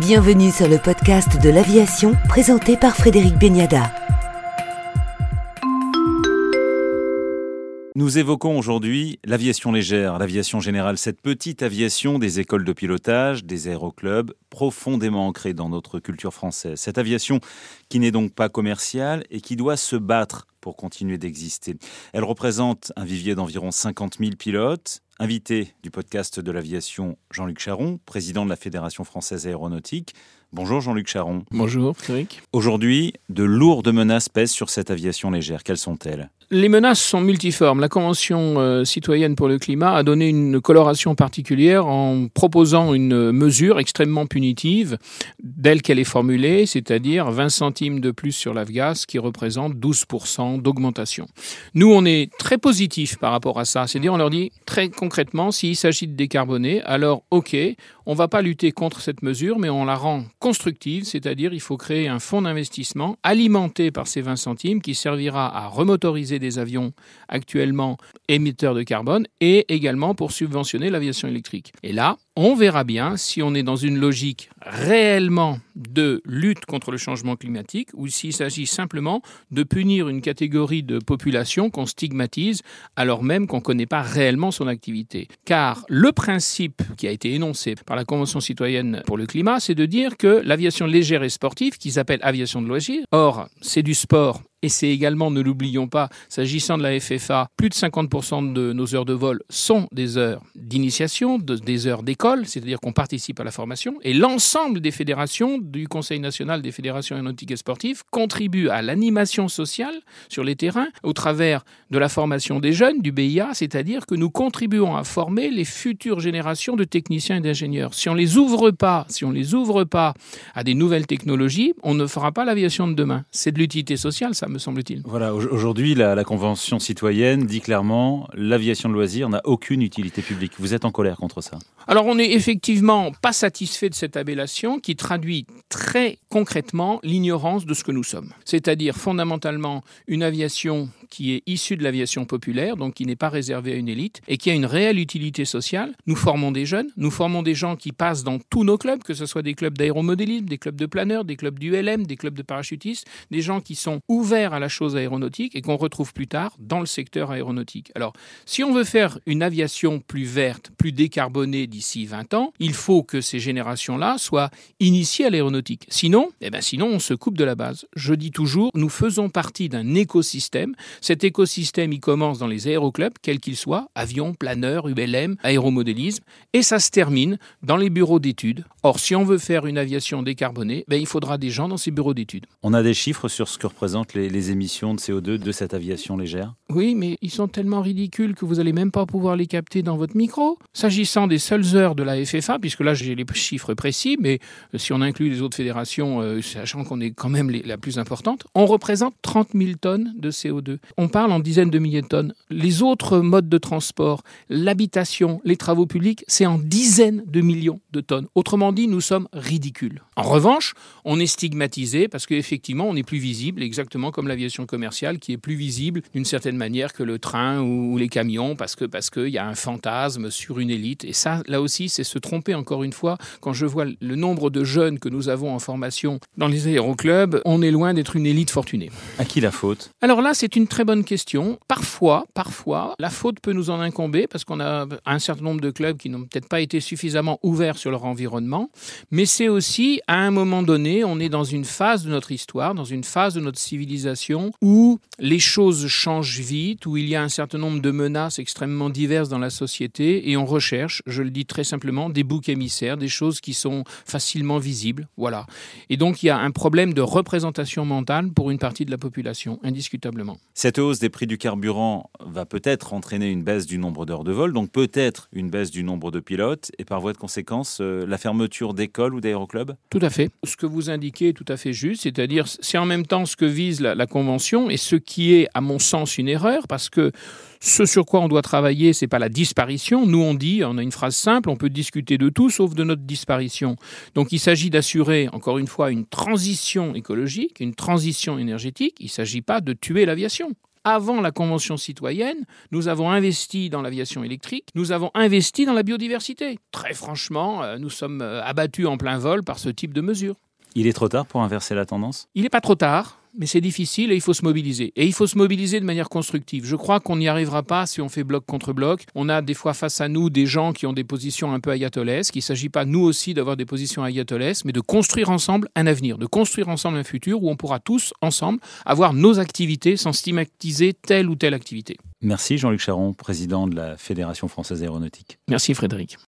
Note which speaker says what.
Speaker 1: Bienvenue sur le podcast de l'aviation présenté par Frédéric Beniada.
Speaker 2: Nous évoquons aujourd'hui l'aviation légère, l'aviation générale, cette petite aviation des écoles de pilotage, des aéroclubs, profondément ancrée dans notre culture française. Cette aviation qui n'est donc pas commerciale et qui doit se battre pour continuer d'exister. Elle représente un vivier d'environ 50 000 pilotes. Invité du podcast de l'aviation, Jean-Luc Charon, président de la Fédération française aéronautique. Bonjour Jean-Luc Charon.
Speaker 3: Bonjour Frédéric.
Speaker 2: Aujourd'hui, de lourdes menaces pèsent sur cette aviation légère. Quelles sont-elles?
Speaker 3: Les menaces sont multiformes. La Convention euh, citoyenne pour le climat a donné une coloration particulière en proposant une mesure extrêmement punitive d'elle qu'elle est formulée, c'est-à-dire 20 centimes de plus sur l'avgas qui représente 12% d'augmentation. Nous, on est très positif par rapport à ça. C'est-à-dire, on leur dit très concrètement, s'il s'agit de décarboner, alors OK, on ne va pas lutter contre cette mesure, mais on la rend constructive, c'est-à-dire il faut créer un fonds d'investissement alimenté par ces 20 centimes qui servira à remotoriser des avions actuellement émetteurs de carbone et également pour subventionner l'aviation électrique. Et là, on verra bien si on est dans une logique réellement de lutte contre le changement climatique ou s'il s'agit simplement de punir une catégorie de population qu'on stigmatise alors même qu'on ne connaît pas réellement son activité. Car le principe qui a été énoncé par la Convention citoyenne pour le climat, c'est de dire que l'aviation légère et sportive, qui s'appelle aviation de loisirs, or c'est du sport et c'est également, ne l'oublions pas, s'agissant de la FFA, plus de 50% de nos heures de vol sont des heures d'initiation, des heures d'école, c'est-à-dire qu'on participe à la formation. Et l'ensemble des fédérations du Conseil national des fédérations aéronautiques et sportives contribuent à l'animation sociale sur les terrains au travers de la formation des jeunes, du BIA, c'est-à-dire que nous contribuons à former les futures générations de techniciens et d'ingénieurs. Si on les ouvre pas, si on les ouvre pas à des nouvelles technologies, on ne fera pas l'aviation de demain. C'est de l'utilité sociale, ça me semble-t-il.
Speaker 2: Voilà, aujourd'hui, la, Convention citoyenne dit clairement l'aviation de loisirs n'a aucune utilité publique. Vous êtes en colère contre ça
Speaker 3: Alors, on n'est effectivement pas satisfait de cette appellation qui traduit très concrètement l'ignorance de ce que nous sommes. C'est-à-dire fondamentalement une aviation qui est issue de l'aviation populaire, donc qui n'est pas réservée à une élite, et qui a une réelle utilité sociale. Nous formons des jeunes, nous formons des gens qui passent dans tous nos clubs, que ce soit des clubs d'aéromodélisme, des clubs de planeurs, des clubs d'ULM, des clubs de parachutistes, des gens qui sont ouverts à la chose aéronautique et qu'on retrouve plus tard dans le secteur aéronautique. Alors, si on veut faire une aviation plus verte, plus décarbonée d'ici 20 ans, il faut que ces générations-là soient initiées à l'aéronautique. Sinon, eh ben sinon, on se coupe de la base. Je dis toujours, nous faisons partie d'un écosystème. Cet écosystème, il commence dans les aéroclubs, quels qu'ils soient, avions, planeurs, ULM, aéromodélisme, et ça se termine dans les bureaux d'études. Or, si on veut faire une aviation décarbonée, ben, il faudra des gens dans ces bureaux d'études.
Speaker 2: On a des chiffres sur ce que représentent les, les émissions de CO2 de cette aviation légère
Speaker 3: Oui, mais ils sont tellement ridicules que vous n'allez même pas pouvoir les capter dans votre micro. S'agissant des seules heures de la FFA, puisque là j'ai les chiffres précis, mais euh, si on inclut les autres fédérations, euh, sachant qu'on est quand même la plus importante, on représente 30 000 tonnes de CO2. On parle en dizaines de milliers de tonnes. Les autres modes de transport, l'habitation, les travaux publics, c'est en dizaines de millions de tonnes. Autrement dit, nous sommes ridicules. En revanche, on est stigmatisé parce qu'effectivement, on est plus visible, exactement comme l'aviation commerciale qui est plus visible d'une certaine manière que le train ou les camions parce que parce qu'il y a un fantasme sur une élite. Et ça, là aussi, c'est se tromper encore une fois. Quand je vois le nombre de jeunes que nous avons en formation dans les aéroclubs, on est loin d'être une élite fortunée.
Speaker 2: À qui la faute?
Speaker 3: Alors là, c'est une très bonne question. Parfois, parfois, la faute peut nous en incomber parce qu'on a un certain nombre de clubs qui n'ont peut-être pas été suffisamment ouverts sur leur environnement. Mais c'est aussi, à un moment donné, on est dans une phase de notre histoire, dans une phase de notre civilisation où les choses changent vite, où il y a un certain nombre de menaces extrêmement diverses dans la société, et on recherche, je le dis très simplement, des boucs émissaires, des choses qui sont facilement visibles. Voilà. Et donc il y a un problème de représentation mentale pour une partie de la population, indiscutablement.
Speaker 2: Cette hausse des prix du carburant va peut-être entraîner une baisse du nombre d'heures de vol, donc peut-être une baisse du nombre de pilotes, et par voie de conséquence, euh, la fermeture d'écoles ou d'aéroclubs?
Speaker 3: Tout à fait. Ce que vous indiquez est tout à fait juste, c'est-à-dire c'est en même temps ce que vise la, la Convention et ce qui est, à mon sens, une erreur, parce que ce sur quoi on doit travailler, c'est pas la disparition. Nous, on dit, on a une phrase simple, on peut discuter de tout sauf de notre disparition. Donc, il s'agit d'assurer, encore une fois, une transition écologique, une transition énergétique. Il ne s'agit pas de tuer l'aviation. avant la Convention citoyenne, nous avons investi dans l'aviation électrique, nous avons investi dans la biodiversité. Très franchement, euh, nous sommes euh, abattus en plein vol par ce type de mesures.
Speaker 2: Il est trop tard pour inverser la tendance?
Speaker 3: Il n'est pas trop tard mais c'est difficile et il faut se mobiliser. Et il faut se mobiliser de manière constructive. Je crois qu'on n'y arrivera pas si on fait bloc contre bloc. On a des fois face à nous des gens qui ont des positions un peu ayatollesques. Il ne s'agit pas, nous aussi, d'avoir des positions ayatollesques, mais de construire ensemble un avenir, de construire ensemble un futur où on pourra tous, ensemble, avoir nos activités sans stigmatiser telle ou telle activité.
Speaker 2: Merci Jean-Luc Charon, président de la Fédération française aéronautique.
Speaker 3: Merci Frédéric.